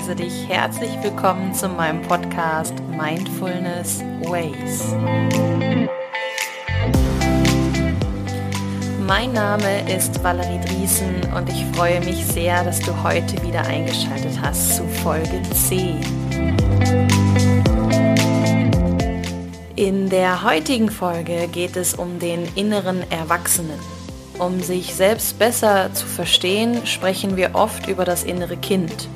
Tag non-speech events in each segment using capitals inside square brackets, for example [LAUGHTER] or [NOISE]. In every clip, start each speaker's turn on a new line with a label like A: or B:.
A: heiße dich herzlich willkommen zu meinem Podcast Mindfulness Ways. Mein Name ist Valerie Driesen und ich freue mich sehr, dass du heute wieder eingeschaltet hast zu Folge 10. In der heutigen Folge geht es um den inneren Erwachsenen. Um sich selbst besser zu verstehen, sprechen wir oft über das innere Kind.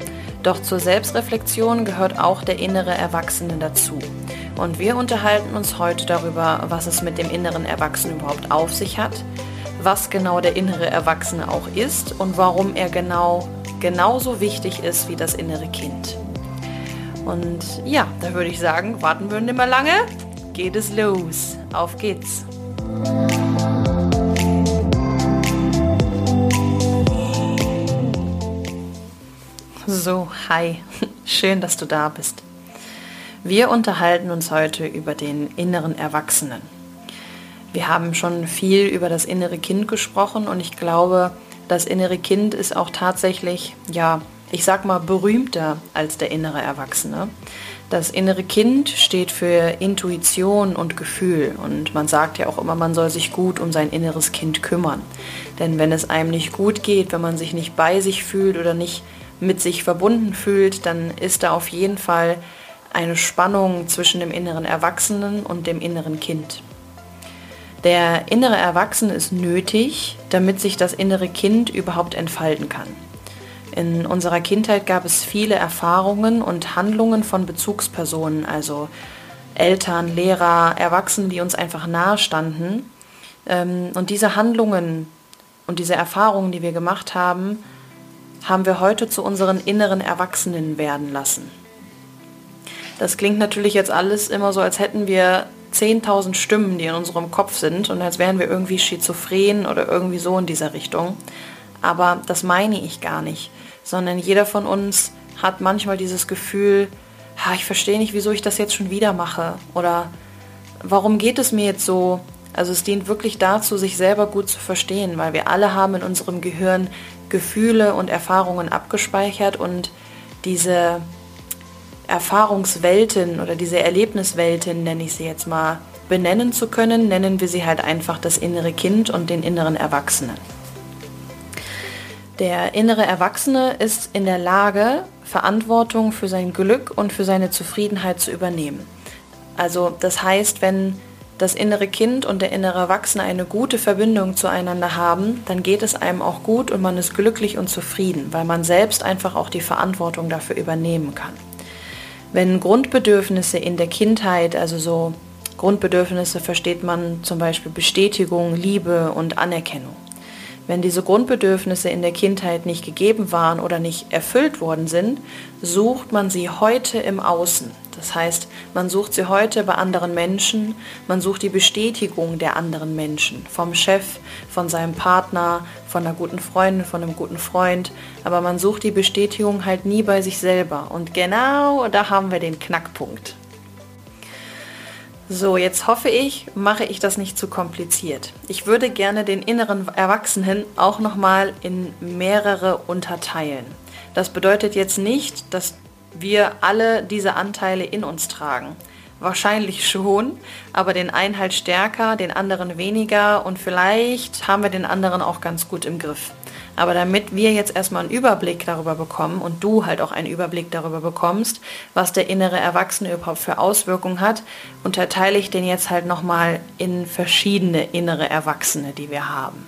A: Doch zur Selbstreflexion gehört auch der innere Erwachsene dazu. Und wir unterhalten uns heute darüber, was es mit dem inneren Erwachsenen überhaupt auf sich hat, was genau der innere Erwachsene auch ist und warum er genau genauso wichtig ist wie das innere Kind. Und ja, da würde ich sagen, warten wir nicht mehr lange, geht es los. Auf geht's. So, hi, schön, dass du da bist. Wir unterhalten uns heute über den inneren Erwachsenen. Wir haben schon viel über das innere Kind gesprochen und ich glaube, das innere Kind ist auch tatsächlich, ja, ich sag mal, berühmter als der innere Erwachsene. Das innere Kind steht für Intuition und Gefühl und man sagt ja auch immer, man soll sich gut um sein inneres Kind kümmern. Denn wenn es einem nicht gut geht, wenn man sich nicht bei sich fühlt oder nicht mit sich verbunden fühlt, dann ist da auf jeden Fall eine Spannung zwischen dem inneren Erwachsenen und dem inneren Kind. Der innere Erwachsene ist nötig, damit sich das innere Kind überhaupt entfalten kann. In unserer Kindheit gab es viele Erfahrungen und Handlungen von Bezugspersonen, also Eltern, Lehrer, Erwachsene, die uns einfach nahe standen. Ähm, und diese Handlungen und diese Erfahrungen, die wir gemacht haben, haben wir heute zu unseren inneren Erwachsenen werden lassen. Das klingt natürlich jetzt alles immer so, als hätten wir 10.000 Stimmen, die in unserem Kopf sind und als wären wir irgendwie schizophren oder irgendwie so in dieser Richtung. Aber das meine ich gar nicht, sondern jeder von uns hat manchmal dieses Gefühl, ich verstehe nicht, wieso ich das jetzt schon wieder mache oder warum geht es mir jetzt so? Also es dient wirklich dazu, sich selber gut zu verstehen, weil wir alle haben in unserem Gehirn Gefühle und Erfahrungen abgespeichert und diese Erfahrungswelten oder diese Erlebniswelten, nenne ich sie jetzt mal, benennen zu können, nennen wir sie halt einfach das innere Kind und den inneren Erwachsenen. Der innere Erwachsene ist in der Lage, Verantwortung für sein Glück und für seine Zufriedenheit zu übernehmen. Also das heißt, wenn das innere Kind und der innere Erwachsene eine gute Verbindung zueinander haben, dann geht es einem auch gut und man ist glücklich und zufrieden, weil man selbst einfach auch die Verantwortung dafür übernehmen kann. Wenn Grundbedürfnisse in der Kindheit, also so Grundbedürfnisse versteht man zum Beispiel Bestätigung, Liebe und Anerkennung. Wenn diese Grundbedürfnisse in der Kindheit nicht gegeben waren oder nicht erfüllt worden sind, sucht man sie heute im Außen. Das heißt, man sucht sie heute bei anderen Menschen, man sucht die Bestätigung der anderen Menschen, vom Chef, von seinem Partner, von einer guten Freundin, von einem guten Freund, aber man sucht die Bestätigung halt nie bei sich selber. Und genau da haben wir den Knackpunkt. So, jetzt hoffe ich, mache ich das nicht zu kompliziert. Ich würde gerne den inneren Erwachsenen auch nochmal in mehrere unterteilen. Das bedeutet jetzt nicht, dass wir alle diese Anteile in uns tragen. Wahrscheinlich schon, aber den einen halt stärker, den anderen weniger und vielleicht haben wir den anderen auch ganz gut im Griff. Aber damit wir jetzt erstmal einen Überblick darüber bekommen und du halt auch einen Überblick darüber bekommst, was der innere Erwachsene überhaupt für Auswirkungen hat, unterteile ich den jetzt halt nochmal in verschiedene innere Erwachsene, die wir haben.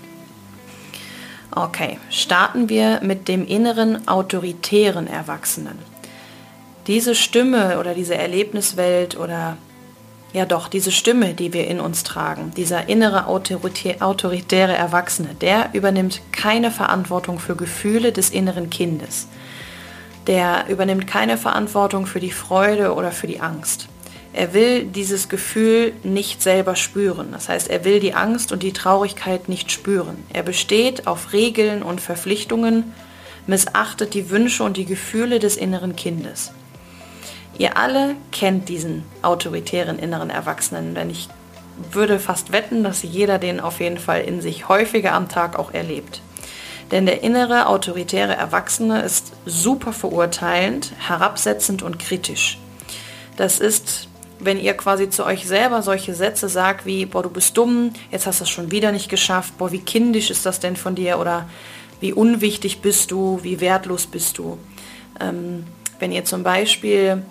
A: Okay, starten wir mit dem inneren autoritären Erwachsenen diese Stimme oder diese Erlebniswelt oder ja doch, diese Stimme, die wir in uns tragen, dieser innere autoritäre Erwachsene, der übernimmt keine Verantwortung für Gefühle des inneren Kindes. Der übernimmt keine Verantwortung für die Freude oder für die Angst. Er will dieses Gefühl nicht selber spüren. Das heißt, er will die Angst und die Traurigkeit nicht spüren. Er besteht auf Regeln und Verpflichtungen, missachtet die Wünsche und die Gefühle des inneren Kindes. Ihr alle kennt diesen autoritären inneren Erwachsenen, denn ich würde fast wetten, dass jeder den auf jeden Fall in sich häufiger am Tag auch erlebt. Denn der innere autoritäre Erwachsene ist super verurteilend, herabsetzend und kritisch. Das ist, wenn ihr quasi zu euch selber solche Sätze sagt wie, boah, du bist dumm, jetzt hast du es schon wieder nicht geschafft, boah, wie kindisch ist das denn von dir oder wie unwichtig bist du, wie wertlos bist du. Ähm, wenn ihr zum Beispiel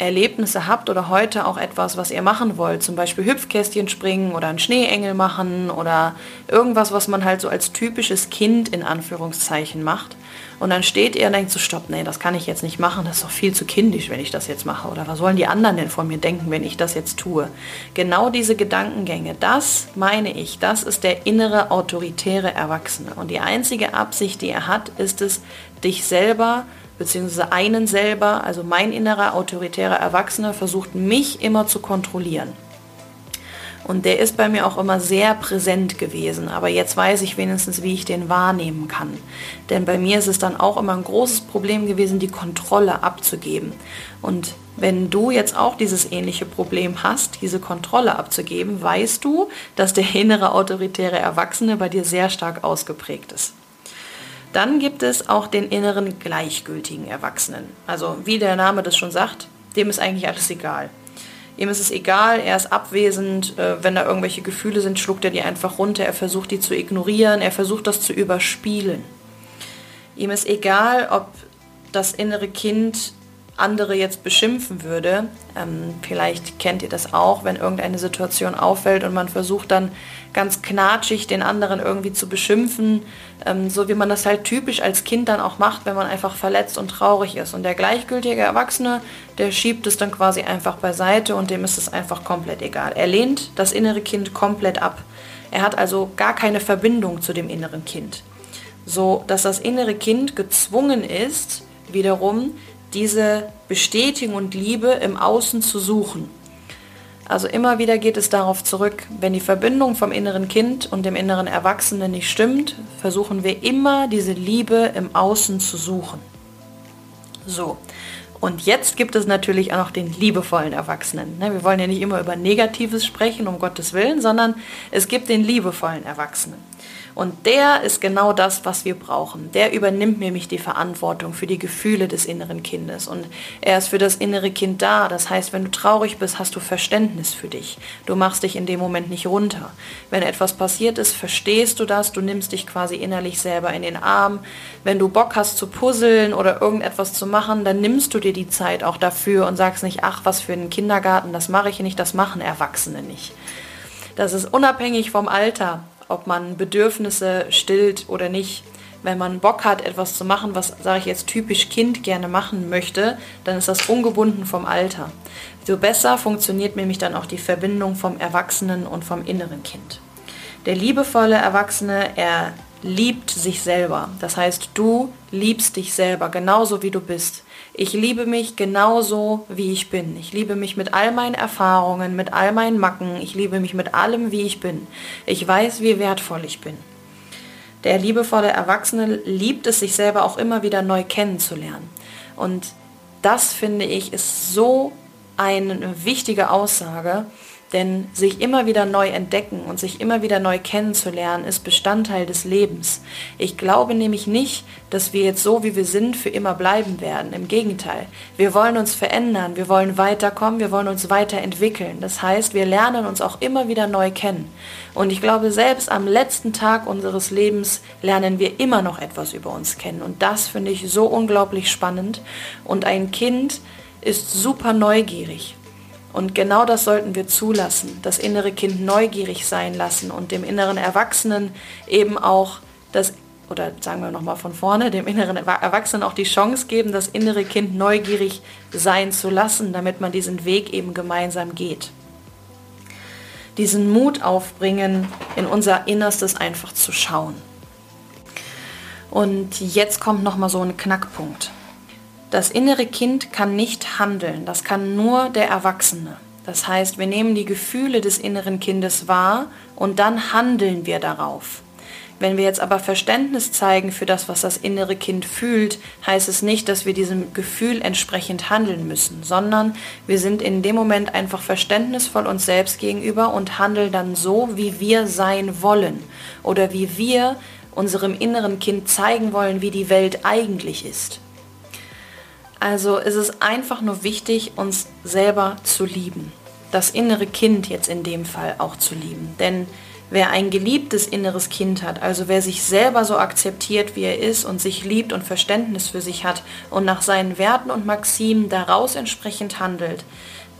A: Erlebnisse habt oder heute auch etwas, was ihr machen wollt, zum Beispiel Hüpfkästchen springen oder einen Schneeengel machen oder irgendwas, was man halt so als typisches Kind in Anführungszeichen macht. Und dann steht ihr und denkt so, stopp, nee, das kann ich jetzt nicht machen, das ist doch viel zu kindisch, wenn ich das jetzt mache. Oder was sollen die anderen denn von mir denken, wenn ich das jetzt tue? Genau diese Gedankengänge, das meine ich, das ist der innere autoritäre Erwachsene. Und die einzige Absicht, die er hat, ist es, dich selber beziehungsweise einen selber, also mein innerer autoritärer Erwachsener, versucht mich immer zu kontrollieren. Und der ist bei mir auch immer sehr präsent gewesen. Aber jetzt weiß ich wenigstens, wie ich den wahrnehmen kann. Denn bei mir ist es dann auch immer ein großes Problem gewesen, die Kontrolle abzugeben. Und wenn du jetzt auch dieses ähnliche Problem hast, diese Kontrolle abzugeben, weißt du, dass der [LAUGHS] innere autoritäre Erwachsene bei dir sehr stark ausgeprägt ist. Dann gibt es auch den inneren gleichgültigen Erwachsenen. Also wie der Name das schon sagt, dem ist eigentlich alles egal. Ihm ist es egal, er ist abwesend, äh, wenn da irgendwelche Gefühle sind, schluckt er die einfach runter, er versucht die zu ignorieren, er versucht das zu überspielen. Ihm ist egal, ob das innere Kind andere jetzt beschimpfen würde. Ähm, vielleicht kennt ihr das auch, wenn irgendeine Situation auffällt und man versucht dann ganz knatschig den anderen irgendwie zu beschimpfen, ähm, so wie man das halt typisch als Kind dann auch macht, wenn man einfach verletzt und traurig ist. Und der gleichgültige Erwachsene, der schiebt es dann quasi einfach beiseite und dem ist es einfach komplett egal. Er lehnt das innere Kind komplett ab. Er hat also gar keine Verbindung zu dem inneren Kind. So dass das innere Kind gezwungen ist, wiederum diese Bestätigung und Liebe im Außen zu suchen. Also immer wieder geht es darauf zurück, wenn die Verbindung vom inneren Kind und dem inneren Erwachsenen nicht stimmt, versuchen wir immer diese Liebe im Außen zu suchen. So, und jetzt gibt es natürlich auch noch den liebevollen Erwachsenen. Ne, wir wollen ja nicht immer über Negatives sprechen, um Gottes Willen, sondern es gibt den liebevollen Erwachsenen. Und der ist genau das, was wir brauchen. Der übernimmt nämlich die Verantwortung für die Gefühle des inneren Kindes. Und er ist für das innere Kind da. Das heißt, wenn du traurig bist, hast du Verständnis für dich. Du machst dich in dem Moment nicht runter. Wenn etwas passiert ist, verstehst du das. Du nimmst dich quasi innerlich selber in den Arm. Wenn du Bock hast zu puzzeln oder irgendetwas zu machen, dann nimmst du dir die Zeit auch dafür und sagst nicht, ach, was für ein Kindergarten, das mache ich nicht, das machen Erwachsene nicht. Das ist unabhängig vom Alter ob man Bedürfnisse stillt oder nicht. Wenn man Bock hat, etwas zu machen, was, sage ich jetzt, typisch Kind gerne machen möchte, dann ist das ungebunden vom Alter. So besser funktioniert nämlich dann auch die Verbindung vom Erwachsenen und vom inneren Kind. Der liebevolle Erwachsene, er liebt sich selber. Das heißt, du liebst dich selber genauso wie du bist. Ich liebe mich genauso, wie ich bin. Ich liebe mich mit all meinen Erfahrungen, mit all meinen Macken. Ich liebe mich mit allem, wie ich bin. Ich weiß, wie wertvoll ich bin. Der liebevolle Erwachsene liebt es, sich selber auch immer wieder neu kennenzulernen. Und das, finde ich, ist so eine wichtige Aussage, denn sich immer wieder neu entdecken und sich immer wieder neu kennenzulernen, ist Bestandteil des Lebens. Ich glaube nämlich nicht, dass wir jetzt so, wie wir sind, für immer bleiben werden. Im Gegenteil. Wir wollen uns verändern, wir wollen weiterkommen, wir wollen uns weiterentwickeln. Das heißt, wir lernen uns auch immer wieder neu kennen. Und ich glaube, selbst am letzten Tag unseres Lebens lernen wir immer noch etwas über uns kennen. Und das finde ich so unglaublich spannend. Und ein Kind ist super neugierig. Und genau das sollten wir zulassen, das innere Kind neugierig sein lassen und dem inneren Erwachsenen eben auch das, oder sagen wir nochmal von vorne, dem inneren Erwachsenen auch die Chance geben, das innere Kind neugierig sein zu lassen, damit man diesen Weg eben gemeinsam geht. Diesen Mut aufbringen, in unser Innerstes einfach zu schauen. Und jetzt kommt nochmal so ein Knackpunkt. Das innere Kind kann nicht handeln, das kann nur der Erwachsene. Das heißt, wir nehmen die Gefühle des inneren Kindes wahr und dann handeln wir darauf. Wenn wir jetzt aber Verständnis zeigen für das, was das innere Kind fühlt, heißt es nicht, dass wir diesem Gefühl entsprechend handeln müssen, sondern wir sind in dem Moment einfach verständnisvoll uns selbst gegenüber und handeln dann so, wie wir sein wollen oder wie wir unserem inneren Kind zeigen wollen, wie die Welt eigentlich ist. Also ist es einfach nur wichtig, uns selber zu lieben. Das innere Kind jetzt in dem Fall auch zu lieben. Denn wer ein geliebtes inneres Kind hat, also wer sich selber so akzeptiert, wie er ist und sich liebt und Verständnis für sich hat und nach seinen Werten und Maximen daraus entsprechend handelt,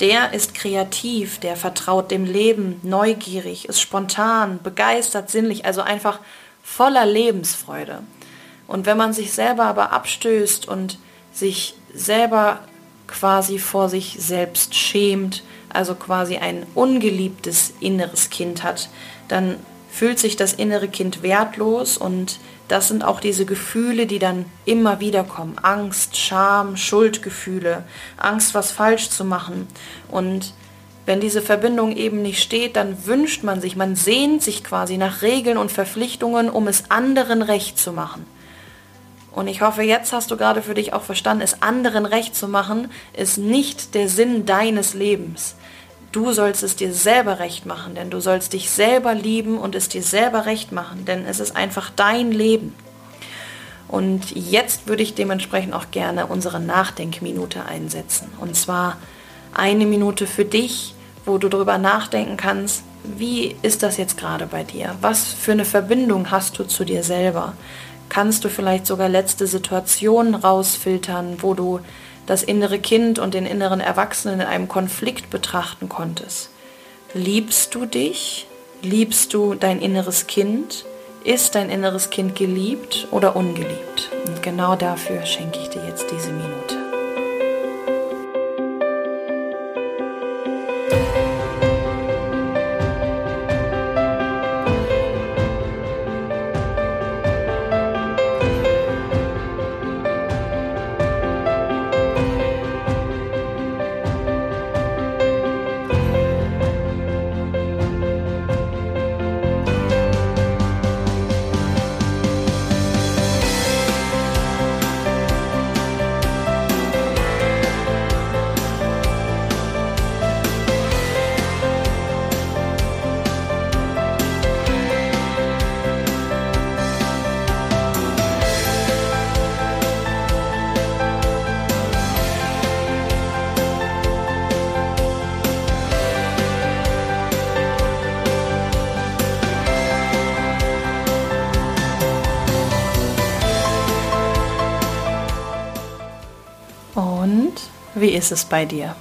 A: der ist kreativ, der vertraut dem Leben, neugierig, ist spontan, begeistert, sinnlich, also einfach voller Lebensfreude. Und wenn man sich selber aber abstößt und sich selber quasi vor sich selbst schämt, also quasi ein ungeliebtes inneres Kind hat, dann fühlt sich das innere Kind wertlos und das sind auch diese Gefühle, die dann immer wieder kommen. Angst, Scham, Schuldgefühle, Angst, was falsch zu machen. Und wenn diese Verbindung eben nicht steht, dann wünscht man sich, man sehnt sich quasi nach Regeln und Verpflichtungen, um es anderen recht zu machen. Und ich hoffe, jetzt hast du gerade für dich auch verstanden, es anderen recht zu machen, ist nicht der Sinn deines Lebens. Du sollst es dir selber recht machen, denn du sollst dich selber lieben und es dir selber recht machen, denn es ist einfach dein Leben. Und jetzt würde ich dementsprechend auch gerne unsere Nachdenkminute einsetzen. Und zwar eine Minute für dich, wo du darüber nachdenken kannst, wie ist das jetzt gerade bei dir? Was für eine Verbindung hast du zu dir selber? Kannst du vielleicht sogar letzte Situationen rausfiltern, wo du das innere Kind und den inneren Erwachsenen in einem Konflikt betrachten konntest. Liebst du dich? Liebst du dein inneres Kind? Ist dein inneres Kind geliebt oder ungeliebt? Und genau dafür schenke ich dir jetzt diese Minute. Wie ist es bei dir?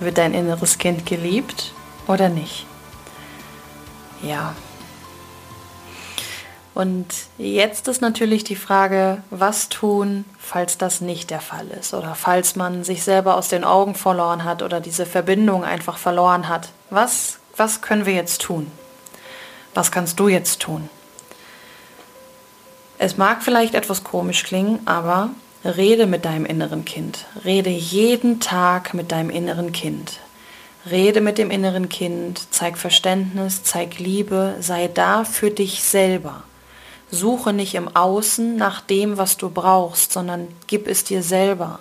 A: Wird dein inneres Kind geliebt oder nicht? Ja. Und jetzt ist natürlich die Frage, was tun, falls das nicht der Fall ist oder falls man sich selber aus den Augen verloren hat oder diese Verbindung einfach verloren hat. Was, was können wir jetzt tun? Was kannst du jetzt tun? Es mag vielleicht etwas komisch klingen, aber Rede mit deinem inneren Kind. Rede jeden Tag mit deinem inneren Kind. Rede mit dem inneren Kind, zeig Verständnis, zeig Liebe, sei da für dich selber. Suche nicht im Außen nach dem, was du brauchst, sondern gib es dir selber.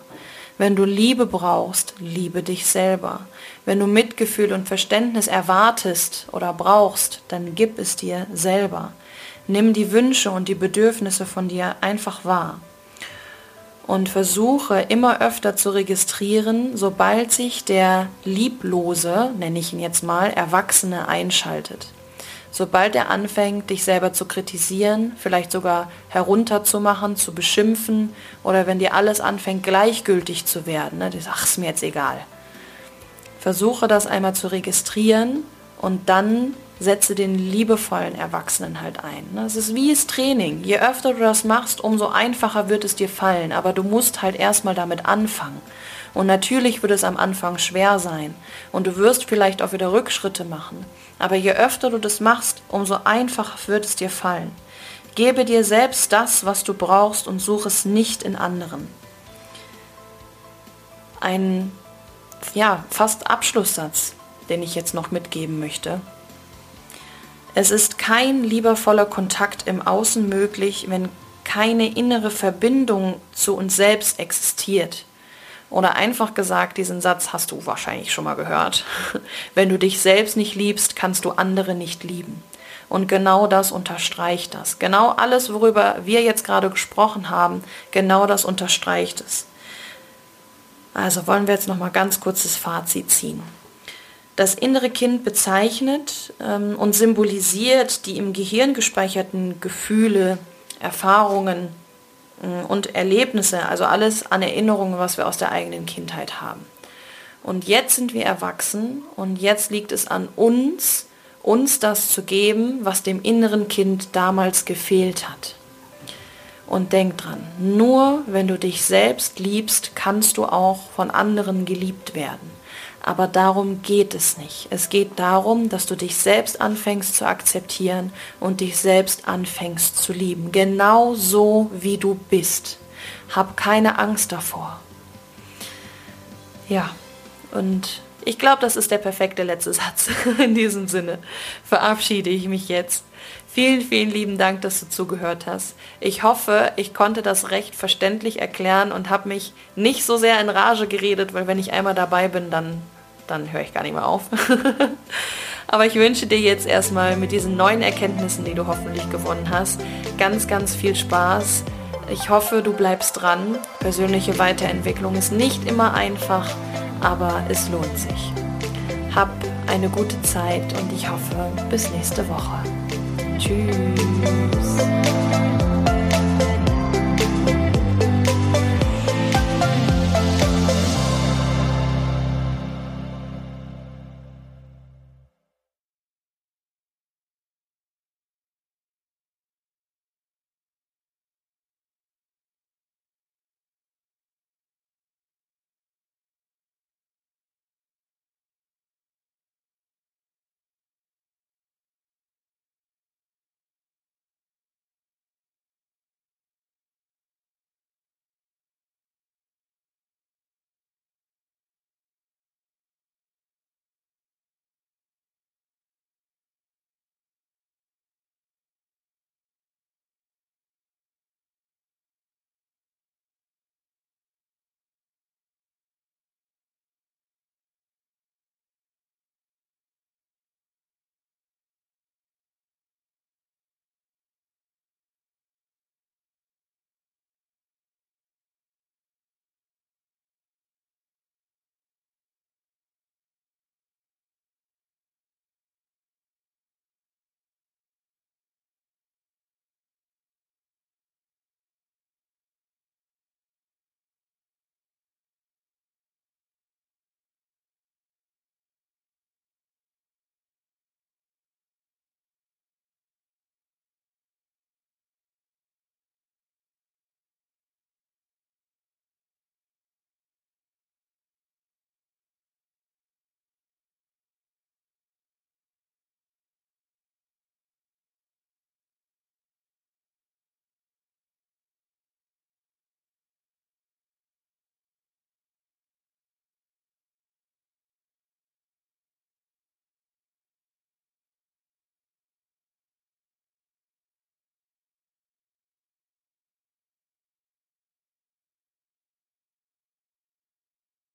A: Wenn du Liebe brauchst, liebe dich selber. Wenn du Mitgefühl und Verständnis erwartest oder brauchst, dann gib es dir selber. Nimm die Wünsche und die Bedürfnisse von dir einfach wahr und versuche immer öfter zu registrieren, sobald sich der lieblose, nenne ich ihn jetzt mal, Erwachsene einschaltet. Sobald er anfängt, dich selber zu kritisieren, vielleicht sogar herunterzumachen, zu beschimpfen oder wenn dir alles anfängt, gleichgültig zu werden, ne, ach, ist mir jetzt egal. Versuche das einmal zu registrieren und dann setze den liebevollen Erwachsenen halt ein. Es ist wie das Training. Je öfter du das machst, umso einfacher wird es dir fallen. Aber du musst halt erstmal damit anfangen. Und natürlich wird es am Anfang schwer sein. Und du wirst vielleicht auch wieder Rückschritte machen. Aber je öfter du das machst, umso einfacher wird es dir fallen. Gebe dir selbst das, was du brauchst und suche es nicht in anderen. Ein, ja, fast Abschlusssatz, den ich jetzt noch mitgeben möchte. Es ist kein liebevoller Kontakt im Außen möglich, wenn keine innere Verbindung zu uns selbst existiert. Oder einfach gesagt, diesen Satz hast du wahrscheinlich schon mal gehört. [LAUGHS] Wenn du dich selbst nicht liebst, kannst du andere nicht lieben. Und genau das unterstreicht das. Genau alles, worüber wir jetzt gerade gesprochen haben, genau das unterstreicht es. Also wollen wir jetzt noch mal ganz kurzes Fazit ziehen. Das innere Kind bezeichnet ähm, und symbolisiert die im Gehirn gespeicherten Gefühle, Erfahrungen äh, und Erlebnisse, also alles an Erinnerungen, was wir aus der eigenen Kindheit haben. Und jetzt sind wir erwachsen und jetzt liegt es an uns, uns das zu geben, was dem inneren Kind damals gefehlt hat. Und denk dran, nur wenn du dich selbst liebst, kannst du auch von anderen geliebt werden. Aber darum geht es nicht. Es geht darum, dass du dich selbst anfängst zu akzeptieren und dich selbst anfängst zu lieben. Genau so, wie du bist. Hab keine Angst davor. Ja, und ich glaube, das ist der perfekte letzte [LAUGHS] Satz. In diesem Sinne verabschiede ich mich jetzt. Vielen, vielen lieben Dank, dass du zugehört hast. Ich hoffe, ich konnte das recht verständlich erklären und habe mich nicht so sehr in Rage geredet, weil wenn ich einmal dabei bin, dann, dann höre ich gar nicht mehr auf. [LAUGHS] Aber ich wünsche dir jetzt erstmal mit diesen neuen Erkenntnissen, die du hoffentlich gewonnen hast, ganz, ganz viel Spaß. Ich hoffe, du bleibst dran. Persönliche Weiterentwicklung ist nicht immer einfach aber es lohnt sich. Hab eine gute Zeit und ich hoffe, bis nächste Woche. choose.